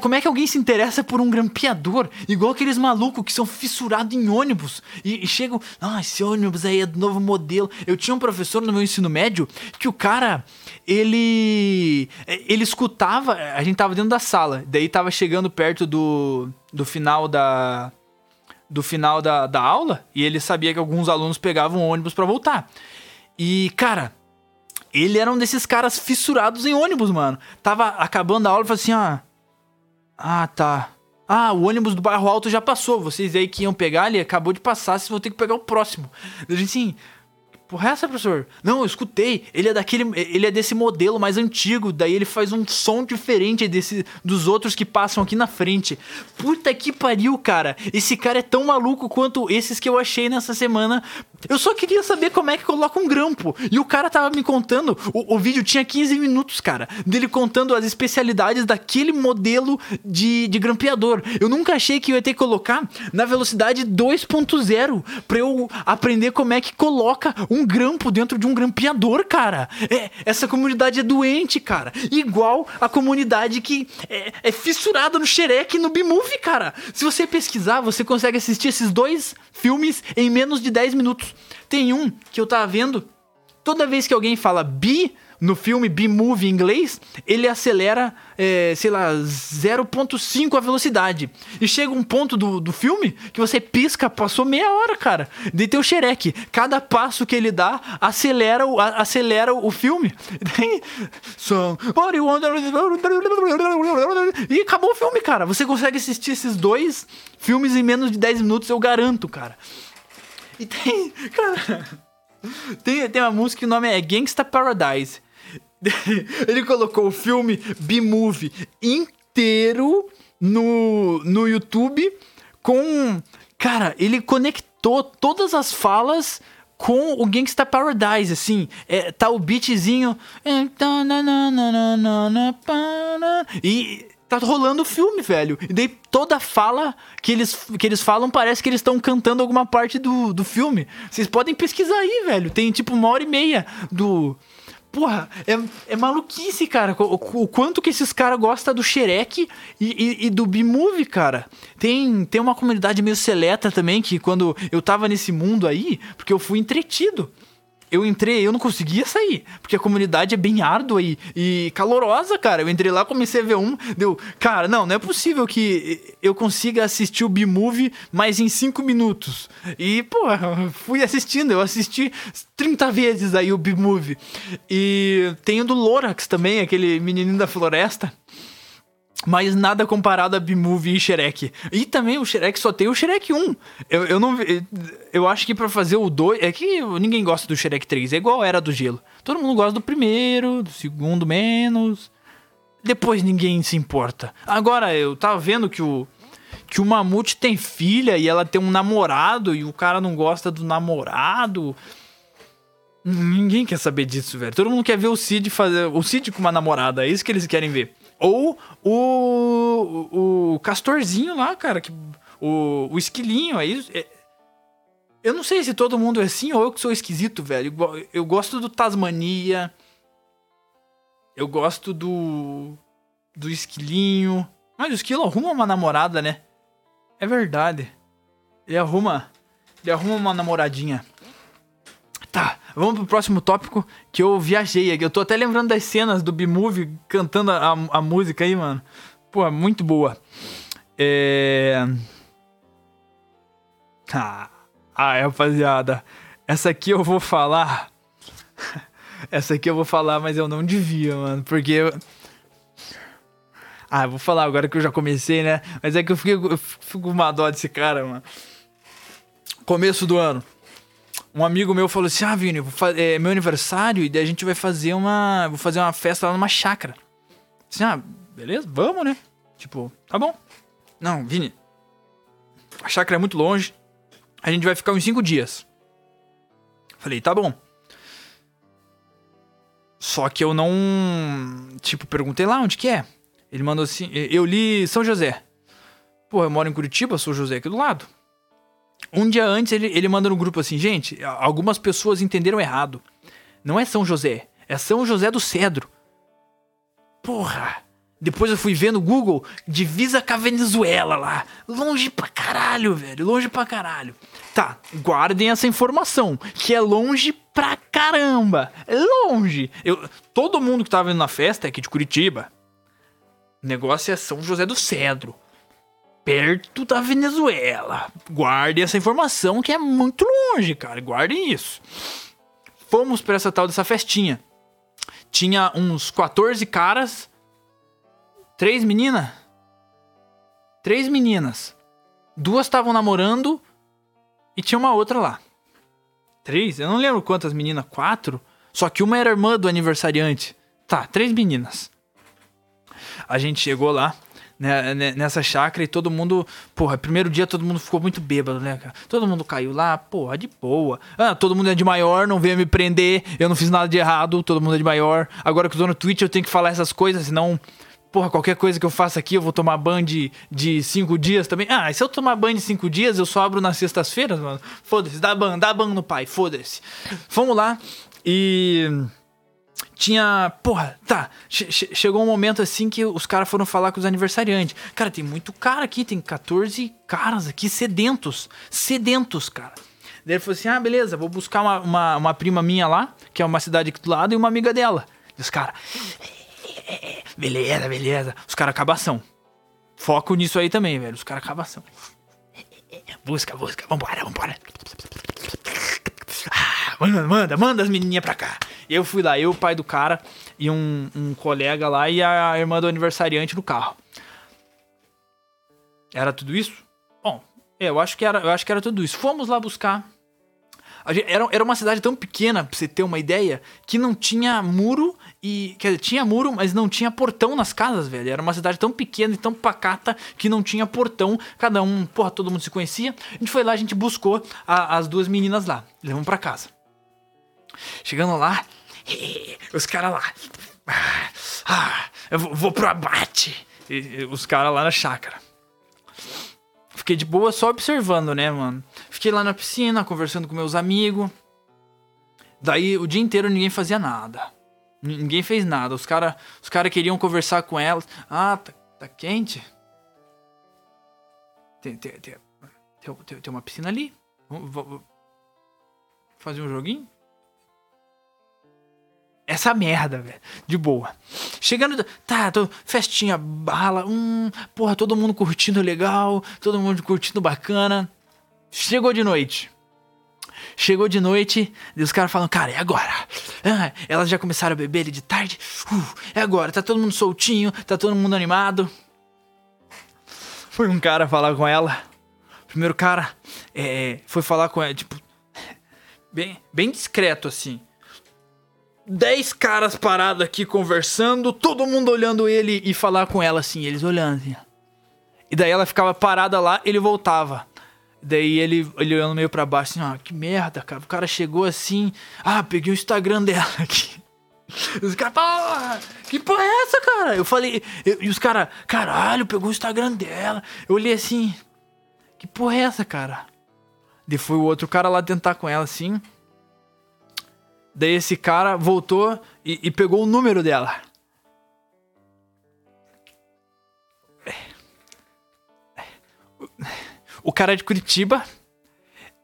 como é que alguém se interessa por um grampeador? Igual aqueles malucos que são fissurados em ônibus e, e chegam. Ah, esse ônibus aí é do novo modelo. Eu tinha um professor no meu ensino médio que o cara, ele. Ele escutava. A gente tava dentro da sala, daí tava chegando perto do, do final da. Do final da, da aula, e ele sabia que alguns alunos pegavam ônibus para voltar. E, cara, ele era um desses caras fissurados em ônibus, mano. Tava acabando a aula e falou assim: ah. Ah, tá. Ah, o ônibus do bairro alto já passou. Vocês aí que iam pegar, ele acabou de passar, vocês vão ter que pegar o próximo. Eu disse assim. Porra, é essa, professor? Não, eu escutei. Ele é daquele. Ele é desse modelo mais antigo. Daí ele faz um som diferente desse, dos outros que passam aqui na frente. Puta que pariu, cara. Esse cara é tão maluco quanto esses que eu achei nessa semana Eu só queria saber como é que coloca um grampo. E o cara tava me contando. O, o vídeo tinha 15 minutos, cara. Dele contando as especialidades daquele modelo de, de grampeador. Eu nunca achei que eu ia ter que colocar na velocidade 2.0 pra eu aprender como é que coloca um grampo dentro de um grampeador, cara. É, essa comunidade é doente, cara. Igual a comunidade que é, é fissurada no Shrek e no B-Movie, cara. Se você pesquisar, você consegue assistir esses dois filmes em menos de 10 minutos. Tem um que eu tava vendo, toda vez que alguém fala bi no filme B-Movie em inglês, ele acelera, é, sei lá, 0.5 a velocidade. E chega um ponto do, do filme que você pisca, passou meia hora, cara. De ter o xereque. Cada passo que ele dá acelera o, a, acelera o filme. E acabou o filme, cara. Você consegue assistir esses dois filmes em menos de 10 minutos, eu garanto, cara. E tem. Cara. Tem, tem uma música que o nome é Gangsta Paradise. Ele colocou o filme B-Movie inteiro no, no YouTube com. Cara, ele conectou todas as falas com o Gangsta Paradise, assim. É, tá o beatzinho. E tá rolando o filme, velho. E daí toda fala que eles, que eles falam parece que eles estão cantando alguma parte do, do filme. Vocês podem pesquisar aí, velho. Tem tipo uma hora e meia do. Porra, é, é maluquice, cara. O, o quanto que esses caras gostam do Shrek e, e, e do B-Movie, cara. Tem, tem uma comunidade meio seleta também que quando eu tava nesse mundo aí, porque eu fui entretido eu entrei, eu não conseguia sair, porque a comunidade é bem árdua e, e calorosa, cara. Eu entrei lá, comecei a ver um, deu, cara, não, não é possível que eu consiga assistir o B-Movie mais em 5 minutos. E, pô, fui assistindo, eu assisti 30 vezes aí o B-Movie. E tem o do Lorax também, aquele menininho da floresta. Mas nada comparado a B-Movie e Shrek. E também o Shrek só tem o Shrek 1. Eu, eu não. Eu acho que para fazer o 2. É que ninguém gosta do Shrek 3. É igual era do gelo. Todo mundo gosta do primeiro, do segundo menos. Depois ninguém se importa. Agora, eu tava vendo que o. Que o Mamute tem filha e ela tem um namorado e o cara não gosta do namorado. Ninguém quer saber disso, velho. Todo mundo quer ver o Cid fazer. O Cid com uma namorada. É isso que eles querem ver. Ou o, o Castorzinho lá, cara, que, o, o esquilinho, é isso. É, eu não sei se todo mundo é assim ou eu que sou esquisito, velho. Eu gosto do Tasmania. Eu gosto do. Do esquilinho. Mas o esquilo arruma uma namorada, né? É verdade. Ele arruma. Ele arruma uma namoradinha. Tá, vamos pro próximo tópico que eu viajei aqui. Eu tô até lembrando das cenas do B-Movie cantando a, a, música aí, mano. Pô, muito boa. É. Ah, ah, rapaziada. Essa aqui eu vou falar. Essa aqui eu vou falar, mas eu não devia, mano. Porque. Ah, eu vou falar agora que eu já comecei, né? Mas é que eu fico com uma dó desse cara, mano. Começo do ano um amigo meu falou assim: Ah, Vini, é meu aniversário e daí a gente vai fazer uma. Vou fazer uma festa lá numa chácara. Assim, ah, beleza, vamos, né? Tipo, tá bom. Não, Vini. A chácara é muito longe. A gente vai ficar uns cinco dias. Falei, tá bom. Só que eu não. Tipo, perguntei lá onde que é. Ele mandou assim. Eu li São José. Pô, eu moro em Curitiba, sou José aqui do lado. Um dia antes ele, ele manda no grupo assim, gente, algumas pessoas entenderam errado. Não é São José, é São José do Cedro. Porra! Depois eu fui ver no Google, divisa com a Venezuela lá. Longe pra caralho, velho. Longe pra caralho. Tá, guardem essa informação, que é longe pra caramba. É longe. Eu, todo mundo que tava indo na festa é aqui de Curitiba. O negócio é São José do Cedro perto da Venezuela. Guarde essa informação que é muito longe, cara. Guardem isso. Fomos para essa tal dessa festinha. Tinha uns 14 caras, três meninas. Três meninas. Duas estavam namorando e tinha uma outra lá. Três? Eu não lembro quantas meninas. Quatro? Só que uma era irmã do aniversariante. Tá, três meninas. A gente chegou lá né, né, nessa chácara e todo mundo, porra, primeiro dia todo mundo ficou muito bêbado, né, cara? Todo mundo caiu lá, porra, de boa. Ah, todo mundo é de maior, não veio me prender, eu não fiz nada de errado, todo mundo é de maior. Agora que eu tô no Twitch eu tenho que falar essas coisas, senão, porra, qualquer coisa que eu faça aqui eu vou tomar ban de, de cinco dias também. Ah, e se eu tomar ban de cinco dias, eu só abro nas sextas-feiras, mano. Foda-se, dá ban, dá ban no pai, foda-se. Vamos lá e tinha. Porra, tá. Che chegou um momento assim que os caras foram falar com os aniversariantes. Cara, tem muito cara aqui, tem 14 caras aqui sedentos. Sedentos, cara. Daí ele falou assim: ah, beleza, vou buscar uma, uma, uma prima minha lá, que é uma cidade aqui do lado, e uma amiga dela. E os caras. Beleza, beleza. Os caras acabação. Foco nisso aí também, velho. Os caras acabação. Busca, busca. Vambora, vambora. Ah, manda, manda, manda as menininhas pra cá. Eu fui lá, eu, o pai do cara, e um, um colega lá, e a irmã do aniversariante no carro. Era tudo isso? Bom, eu acho que era, eu acho que era tudo isso. Fomos lá buscar. Gente, era, era uma cidade tão pequena, pra você ter uma ideia, que não tinha muro e. Quer dizer, tinha muro, mas não tinha portão nas casas, velho. Era uma cidade tão pequena e tão pacata que não tinha portão. Cada um, porra, todo mundo se conhecia. A gente foi lá, a gente buscou a, as duas meninas lá. Levamos para casa. Chegando lá, os caras lá. Ah, eu vou, vou pro abate. E, os caras lá na chácara. Fiquei de boa só observando, né, mano? Fiquei lá na piscina, conversando com meus amigos. Daí o dia inteiro ninguém fazia nada. Ninguém fez nada. Os caras os cara queriam conversar com elas. Ah, tá, tá quente? Tem, tem, tem, tem, tem uma piscina ali. Vamos fazer um joguinho? Essa merda, velho. De boa. Chegando. Tá, tô, festinha, bala. Hum, porra, todo mundo curtindo legal. Todo mundo curtindo bacana. Chegou de noite. Chegou de noite e os caras falam, cara, é agora. Ah, elas já começaram a beber ali de tarde. Uh, é agora, tá todo mundo soltinho, tá todo mundo animado. Foi um cara falar com ela. Primeiro cara é, foi falar com ela, tipo, bem, bem discreto assim. 10 caras parados aqui conversando, todo mundo olhando ele e falar com ela assim, eles olhando assim. E daí ela ficava parada lá, ele voltava. Daí ele, ele olhando meio pra baixo assim, ah, que merda, cara. O cara chegou assim, ah, peguei o Instagram dela aqui. Os caras, porra, que porra é essa, cara? Eu falei, eu, e os caras, caralho, pegou o Instagram dela. Eu olhei assim, que porra é essa, cara? Daí foi o outro cara lá tentar com ela assim. Daí esse cara voltou e, e pegou o número dela. O cara é de Curitiba,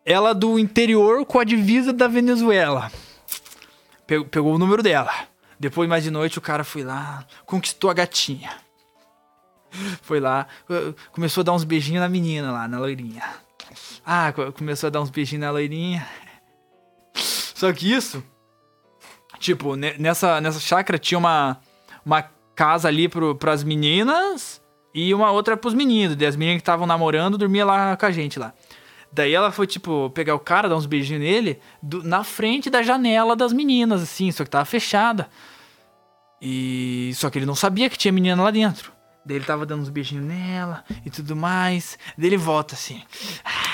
ela do interior com a divisa da Venezuela. Pegou, pegou o número dela. Depois, mais de noite, o cara foi lá, conquistou a gatinha. Foi lá, começou a dar uns beijinhos na menina lá, na loirinha. Ah, começou a dar uns beijinhos na loirinha. Só que isso Tipo, nessa, nessa chácara tinha uma, uma casa ali pro, pras meninas e uma outra pros meninos. E as meninas que estavam namorando dormiam lá com a gente lá. Daí ela foi, tipo, pegar o cara, dar uns beijinhos nele, do, na frente da janela das meninas, assim, só que tava fechada. E. Só que ele não sabia que tinha menina lá dentro. Daí ele tava dando uns beijinhos nela e tudo mais. Daí ele volta assim. Ah,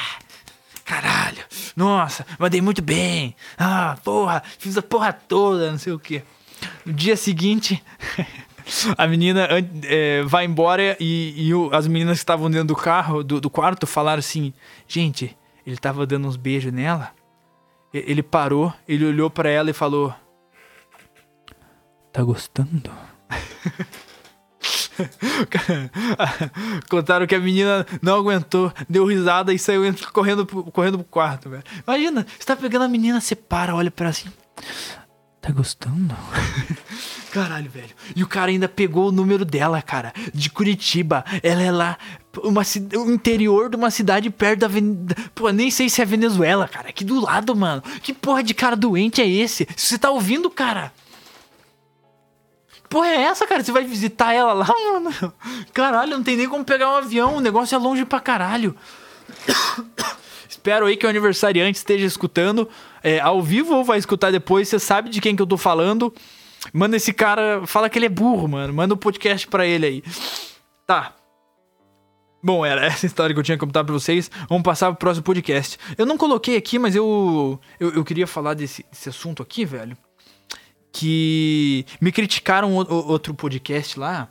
caralho, nossa, mandei muito bem. Ah, porra, fiz a porra toda, não sei o que. No dia seguinte, a menina é, vai embora e, e o, as meninas que estavam dentro do carro, do, do, quarto, falaram assim: gente, ele tava dando uns beijos nela. Ele parou, ele olhou para ela e falou: Tá gostando? Contaram que a menina não aguentou, deu risada e saiu correndo, correndo pro quarto, velho. Imagina, você tá pegando a menina, você para, olha pra assim. Tá gostando? Caralho, velho. E o cara ainda pegou o número dela, cara. De Curitiba. Ela é lá. Uma, o interior de uma cidade perto da. Pô, nem sei se é Venezuela, cara. Aqui do lado, mano. Que porra de cara doente é esse? Se você tá ouvindo, cara porra é essa, cara? Você vai visitar ela lá, mano? Caralho, não tem nem como pegar um avião, o negócio é longe pra caralho. Espero aí que o aniversariante esteja escutando é, ao vivo ou vai escutar depois. Você sabe de quem que eu tô falando. Manda esse cara, fala que ele é burro, mano. Manda um podcast pra ele aí. Tá. Bom, era essa história que eu tinha que contar pra vocês. Vamos passar pro próximo podcast. Eu não coloquei aqui, mas eu, eu, eu queria falar desse, desse assunto aqui, velho. Que me criticaram outro podcast lá.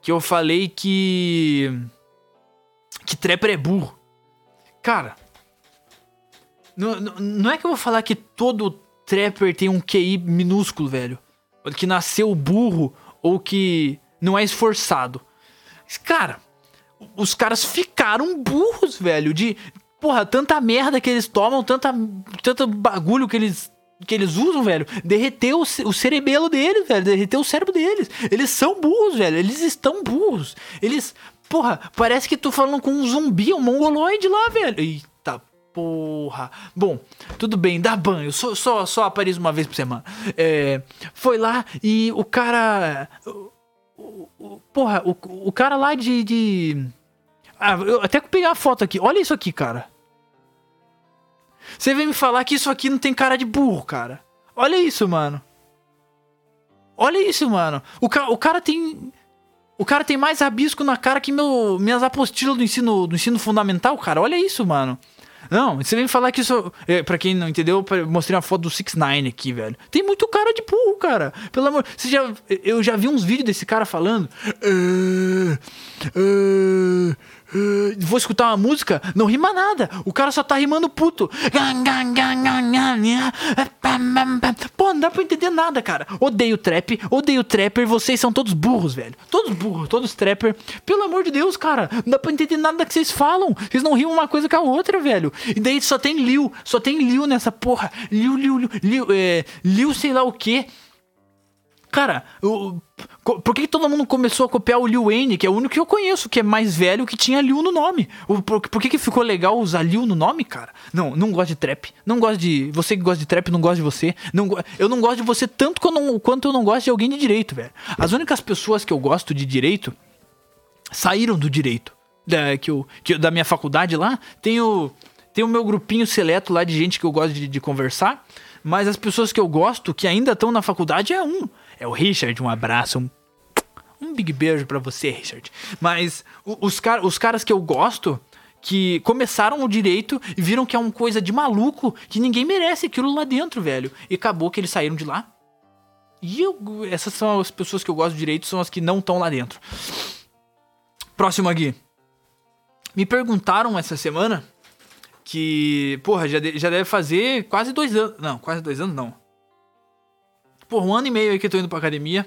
Que eu falei que. Que trapper é burro. Cara. Não, não, é que eu vou falar que todo trapper tem um QI minúsculo, velho. Que nasceu burro ou que não é esforçado. Cara os caras ficaram burros, velho. De, porra, tanta merda que eles tomam, tanta, tanto bagulho que eles que eles usam, velho, derreteu o, o cerebelo deles, velho, derreteu o cérebro deles. Eles são burros, velho, eles estão burros. Eles, porra, parece que tô falando com um zumbi, um mongoloide lá, velho. Eita porra. Bom, tudo bem, dá banho, só, só, só apareço uma vez por semana. É, foi lá e o cara porra, o, o cara lá de. de... Ah, eu até pegar a foto aqui. Olha isso aqui, cara. Você vem me falar que isso aqui não tem cara de burro, cara. Olha isso, mano. Olha isso, mano. O, ca o cara tem. O cara tem mais rabisco na cara que meu, minhas apostilas do ensino, do ensino fundamental, cara. Olha isso, mano. Não, você vem falar que isso. É, pra quem não entendeu, eu mostrei uma foto do 6 9 aqui, velho. Tem muito cara de burro, cara. Pelo amor. Você já, eu já vi uns vídeos desse cara falando. Uh, uh, Vou escutar uma música, não rima nada. O cara só tá rimando puto. Pô, não dá pra entender nada, cara. Odeio trap, odeio trapper. Vocês são todos burros, velho. Todos burros, todos trapper. Pelo amor de Deus, cara. Não dá pra entender nada que vocês falam. Vocês não rimam uma coisa com a outra, velho. E daí só tem Liu, só tem Liu nessa porra. Liu, Liu, Liu, Liu, é, Liu sei lá o que. Cara, eu, por que todo mundo começou a copiar o Liu Wayne, que é o único que eu conheço, que é mais velho, que tinha Liu no nome? Por, por que, que ficou legal usar Liu no nome, cara? Não, não gosto de trap. Não gosto de. Você que gosta de trap, não gosto de você. Não, eu não gosto de você tanto quanto, eu não gosto de alguém de direito, velho. As únicas pessoas que eu gosto de direito saíram do direito. Da, que eu, que, da minha faculdade lá. Tem o, tem o meu grupinho seleto lá de gente que eu gosto de, de conversar. Mas as pessoas que eu gosto, que ainda estão na faculdade, é um é o Richard, um abraço, um, um big beijo para você, Richard. Mas os, car os caras que eu gosto, que começaram o direito e viram que é uma coisa de maluco, que ninguém merece aquilo lá dentro, velho. E acabou que eles saíram de lá. E eu, essas são as pessoas que eu gosto de direito, são as que não estão lá dentro. Próximo aqui. Me perguntaram essa semana que, porra, já, de, já deve fazer quase dois anos. Não, quase dois anos não por um ano e meio aí que eu tô indo pra academia.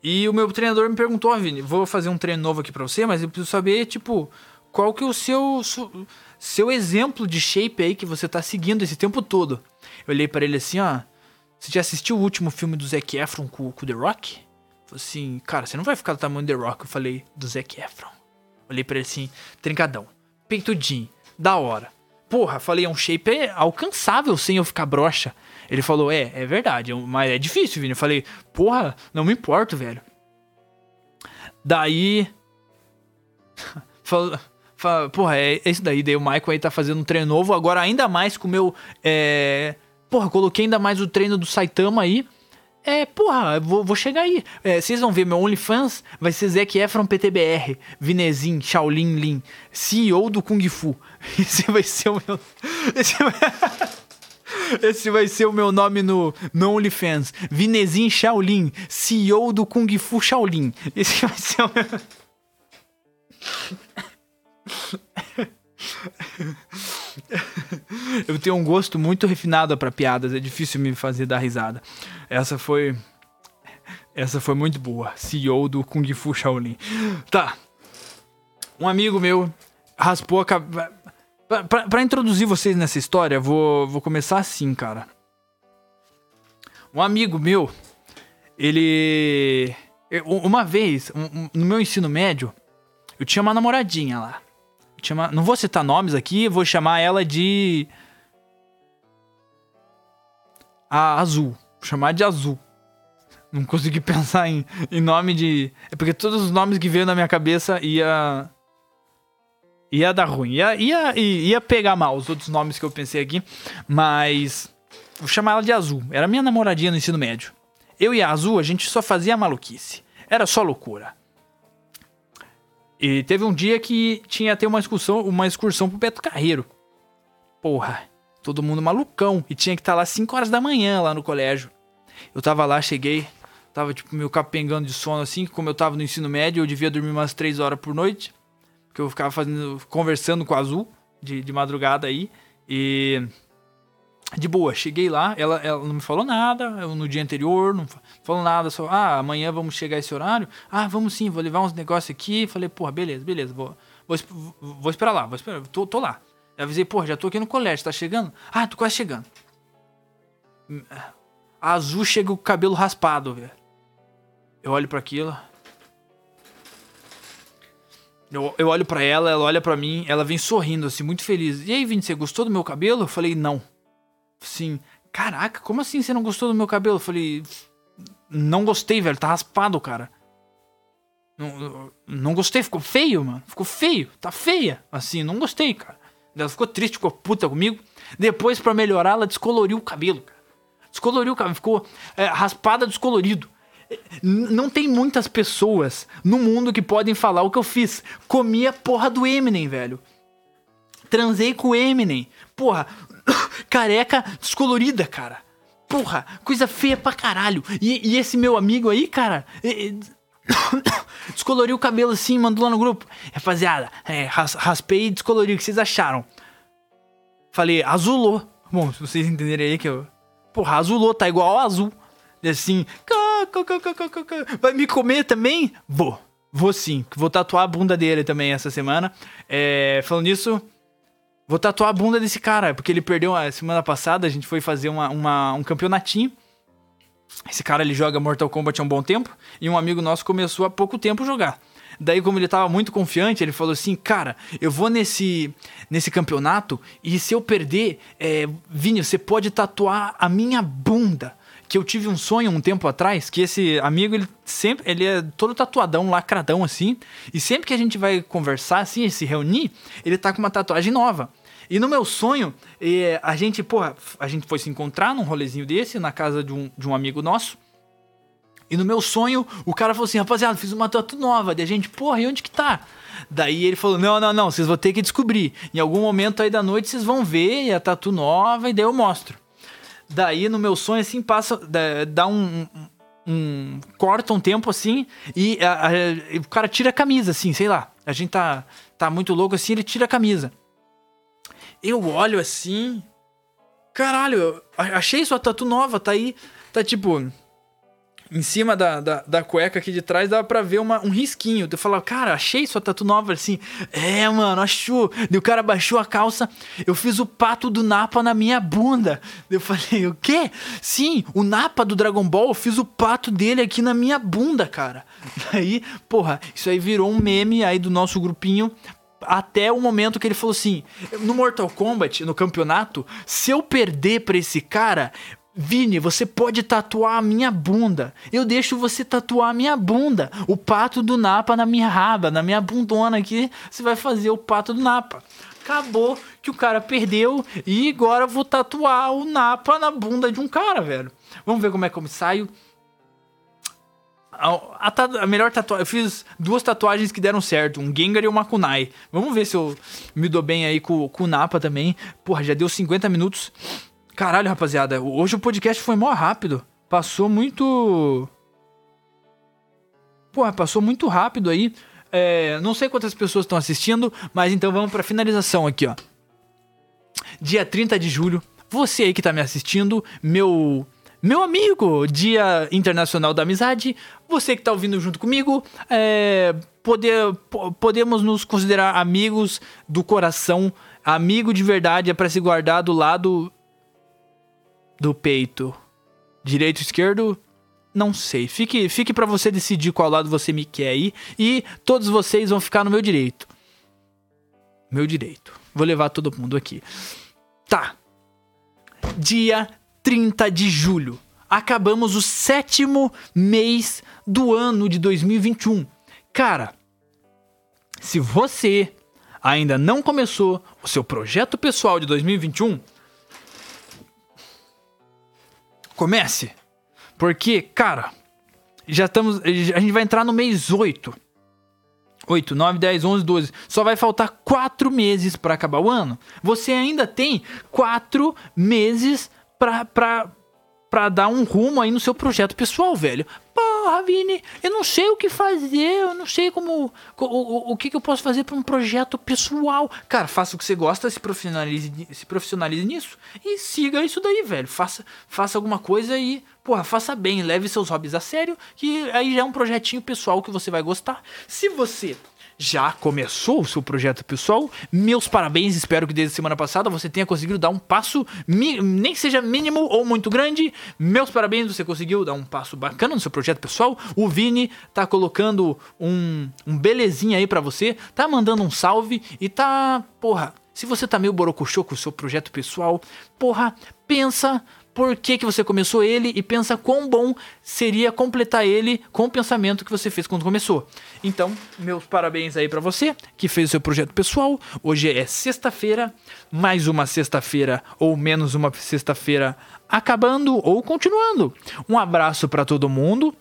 E o meu treinador me perguntou, oh, Vini, vou fazer um treino novo aqui pra você, mas eu preciso saber, tipo, qual que é o seu, seu exemplo de shape aí que você tá seguindo esse tempo todo. Eu olhei para ele assim, ó, você já assistiu o último filme do Zac Efron com, com The Rock? Falei assim, cara, você não vai ficar do tamanho do The Rock. Eu falei, do Zac Efron. Olhei pra ele assim, trincadão, peitudinho, da hora. Porra, falei, é um shape alcançável sem eu ficar broxa. Ele falou, é, é verdade, mas é difícil, Vini. Eu falei, porra, não me importo, velho. Daí. falou, porra, é isso daí. Daí o Michael aí tá fazendo um treino novo. Agora, ainda mais com o meu. É, porra, coloquei ainda mais o treino do Saitama aí. É, porra, vou, vou chegar aí. É, vocês vão ver, meu OnlyFans vai ser Zac Efron PTBR, Vinezin, Shaolin Lin, CEO do Kung Fu. Esse vai ser o meu. Esse vai... Esse vai ser o meu nome no, no OnlyFans. Vinezin Shaolin, CEO do Kung Fu Shaolin. Esse vai ser o meu. Eu tenho um gosto muito refinado para piadas, é difícil me fazer dar risada. Essa foi. Essa foi muito boa. CEO do Kung Fu Shaolin. Tá. Um amigo meu raspou a cabeça. Pra, introduzir vocês nessa história, vou, vou começar assim, cara. Um amigo meu, ele. Uma vez, um, no meu ensino médio, eu tinha uma namoradinha lá. Uma, não vou citar nomes aqui, vou chamar ela de. A Azul. Vou chamar de Azul. Não consegui pensar em, em nome de. É porque todos os nomes que veio na minha cabeça ia ia dar ruim. Ia, ia, ia pegar mal os outros nomes que eu pensei aqui. Mas. Vou chamar ela de Azul. Era minha namoradinha no ensino médio. Eu e a Azul, a gente só fazia maluquice. Era só loucura. E teve um dia que tinha até uma excursão, uma excursão pro Beto Carreiro. Porra, todo mundo malucão. E tinha que estar tá lá 5 horas da manhã lá no colégio. Eu tava lá, cheguei, tava tipo meio capengando de sono assim, como eu tava no ensino médio, eu devia dormir umas 3 horas por noite. Porque eu ficava fazendo, conversando com a Azul de, de madrugada aí. E de boa, cheguei lá, ela, ela não me falou nada no dia anterior, não falou nada, só, ah, amanhã vamos chegar a esse horário? Ah, vamos sim, vou levar uns negócios aqui. Falei, porra, beleza, beleza, vou, vou, vou esperar lá, vou esperar, tô, tô lá. Eu avisei, porra, já tô aqui no colégio, tá chegando? Ah, tô quase chegando. A azul chega com o cabelo raspado, velho. Eu olho para aquilo. Eu, eu olho para ela, ela olha para mim, ela vem sorrindo, assim, muito feliz. E aí, Vini, você gostou do meu cabelo? Eu falei, não. Assim, caraca, como assim você não gostou do meu cabelo? Eu falei, não gostei, velho, tá raspado, cara. Não, não gostei, ficou feio, mano. Ficou feio, tá feia. Assim, não gostei, cara. Ela ficou triste, ficou puta comigo. Depois, para melhorar, ela descoloriu o cabelo, cara. Descoloriu o cabelo, ficou é, raspada, descolorido. Não tem muitas pessoas no mundo que podem falar o que eu fiz. Comi a porra do Eminem, velho. Transei com o Eminem. Porra, careca descolorida, cara. Porra, coisa feia pra caralho. E, e esse meu amigo aí, cara, descoloriu o cabelo assim, mandou lá no grupo. Rapaziada, é, ras, raspei e descolori. O que vocês acharam? Falei, azulou. Bom, se vocês entenderem aí que eu. Porra, azulou, tá igual ao azul. E assim, vai me comer também? Vou. Vou sim. Vou tatuar a bunda dele também essa semana. É, falando nisso, Vou tatuar a bunda desse cara, porque ele perdeu a semana passada, a gente foi fazer uma, uma, um campeonatinho. Esse cara ele joga Mortal Kombat há um bom tempo e um amigo nosso começou há pouco tempo a jogar. Daí, como ele tava muito confiante, ele falou assim: Cara, eu vou nesse, nesse campeonato e se eu perder, é, Vini, você pode tatuar a minha bunda que eu tive um sonho um tempo atrás, que esse amigo, ele sempre, ele é todo tatuadão, lacradão assim, e sempre que a gente vai conversar assim, se reunir, ele tá com uma tatuagem nova. E no meu sonho, a gente, porra, a gente foi se encontrar num rolezinho desse, na casa de um, de um amigo nosso. E no meu sonho, o cara falou assim, rapaziada, fiz uma tatu nova. Daí a gente, porra, e onde que tá? Daí ele falou, não, não, não, vocês vão ter que descobrir. Em algum momento aí da noite vocês vão ver a tatu nova e daí eu mostro. Daí no meu sonho, assim, passa, dá um, um corta um tempo assim e a, a, o cara tira a camisa, assim, sei lá. A gente tá, tá muito louco assim, ele tira a camisa. Eu olho assim. Caralho, achei sua tatu nova, tá aí. Tá tipo em cima da, da, da, cueca aqui de trás dava pra ver uma, um risquinho. Eu falava, cara, achei sua tatu nova assim. É, mano, achou. Daí o cara baixou a calça, eu fiz o pato do Napa na minha bunda. Eu falei, o quê? Sim, o Napa do Dragon Ball, eu fiz o pato dele aqui na minha bunda, cara. Daí, porra, isso aí virou um meme aí do nosso grupinho até o momento que ele falou assim: no Mortal Kombat, no campeonato, se eu perder pra esse cara, Vini, você pode tatuar a minha bunda. Eu deixo você tatuar a minha bunda. O pato do Napa na minha raba, na minha bundona aqui, você vai fazer o pato do Napa. Acabou que o cara perdeu e agora vou tatuar o Napa na bunda de um cara, velho. Vamos ver como é que eu saio. A, a, a, melhor tatuagem. Eu fiz duas tatuagens que deram certo: um Gengar e uma Kunai. Vamos ver se eu me dou bem aí com, com o Napa também. Porra, já deu 50 minutos. Caralho, rapaziada, hoje o podcast foi mó rápido. Passou muito. Porra, passou muito rápido aí. É, não sei quantas pessoas estão assistindo, mas então vamos pra finalização aqui, ó. Dia 30 de julho, você aí que tá me assistindo, meu meu amigo, Dia Internacional da Amizade, você que tá ouvindo junto comigo, é, poder, podemos nos considerar amigos do coração. Amigo de verdade é para se guardar do lado do peito. Direito, esquerdo, não sei. Fique, fique para você decidir qual lado você me quer aí e todos vocês vão ficar no meu direito. Meu direito. Vou levar todo mundo aqui. Tá. Dia 30 de julho. Acabamos o sétimo mês do ano de 2021. Cara, se você ainda não começou o seu projeto pessoal de 2021, comece. Porque, cara, já estamos. A gente vai entrar no mês 8. 8, 9, 10, 11, 12. Só vai faltar 4 meses para acabar o ano. Você ainda tem 4 meses pra, pra, pra dar um rumo aí no seu projeto pessoal, velho. Porra, Vini, eu não sei o que fazer, eu não sei como. O, o, o que, que eu posso fazer para um projeto pessoal. Cara, faça o que você gosta, se profissionalize, se profissionalize nisso e siga isso daí, velho. Faça, faça alguma coisa e, porra, faça bem, leve seus hobbies a sério, que aí já é um projetinho pessoal que você vai gostar. Se você já começou o seu projeto pessoal. Meus parabéns, espero que desde a semana passada você tenha conseguido dar um passo, nem que seja mínimo ou muito grande. Meus parabéns, você conseguiu dar um passo bacana no seu projeto pessoal. O Vini tá colocando um, um belezinha aí para você, tá mandando um salve e tá, porra, se você tá meio borocochô com o seu projeto pessoal, porra, pensa por que, que você começou ele e pensa quão bom seria completar ele com o pensamento que você fez quando começou. Então, meus parabéns aí para você que fez o seu projeto pessoal. Hoje é sexta-feira, mais uma sexta-feira ou menos uma sexta-feira acabando ou continuando. Um abraço para todo mundo.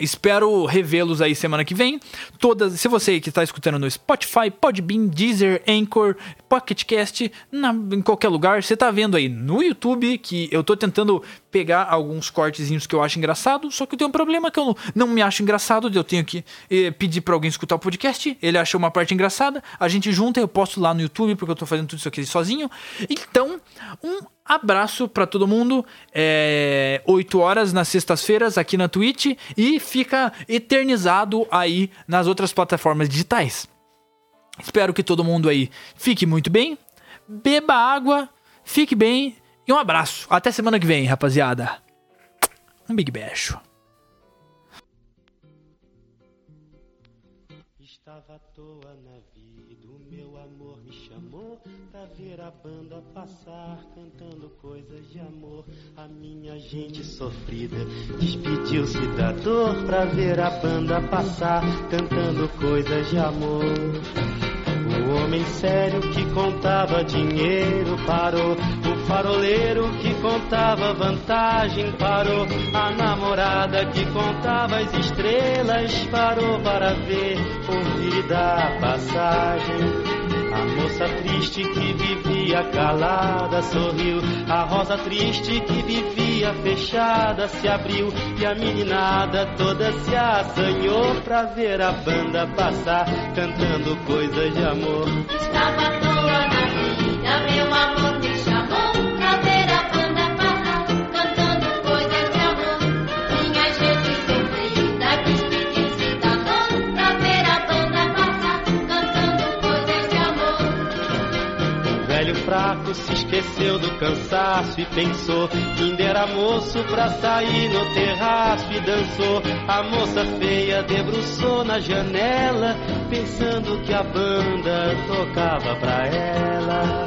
Espero revê-los aí semana que vem. Todas, se você que está escutando no Spotify, Podbean, Deezer, Anchor, PocketCast, na, em qualquer lugar, você está vendo aí no YouTube que eu estou tentando pegar alguns cortezinhos que eu acho engraçado, só que eu tenho um problema que eu não, me acho engraçado, eu tenho que eh, pedir para alguém escutar o podcast, ele achou uma parte engraçada, a gente junta, eu posto lá no YouTube porque eu estou fazendo tudo isso aqui sozinho. Então, um abraço para todo mundo. É, 8 horas nas sextas-feiras aqui na Twitch e fica eternizado aí nas outras plataformas digitais. Espero que todo mundo aí fique muito bem, beba água, fique bem e um abraço. Até semana que vem, rapaziada. Um big beijo. Coisas de amor. A minha gente sofrida despediu-se da dor pra ver a banda passar cantando coisas de amor. O homem sério que contava dinheiro parou. O faroleiro que contava vantagem parou. A namorada que contava as estrelas parou para ver, ouvir da passagem. Moça triste que vivia calada sorriu. A rosa triste que vivia fechada se abriu. E a meninada toda se assanhou pra ver a banda passar, cantando coisas de amor. Estava à toa na vida, meu amor esqueceu do cansaço e pensou ainda era moço pra sair no terraço e dançou. A moça feia debruçou na janela, pensando que a banda tocava pra ela.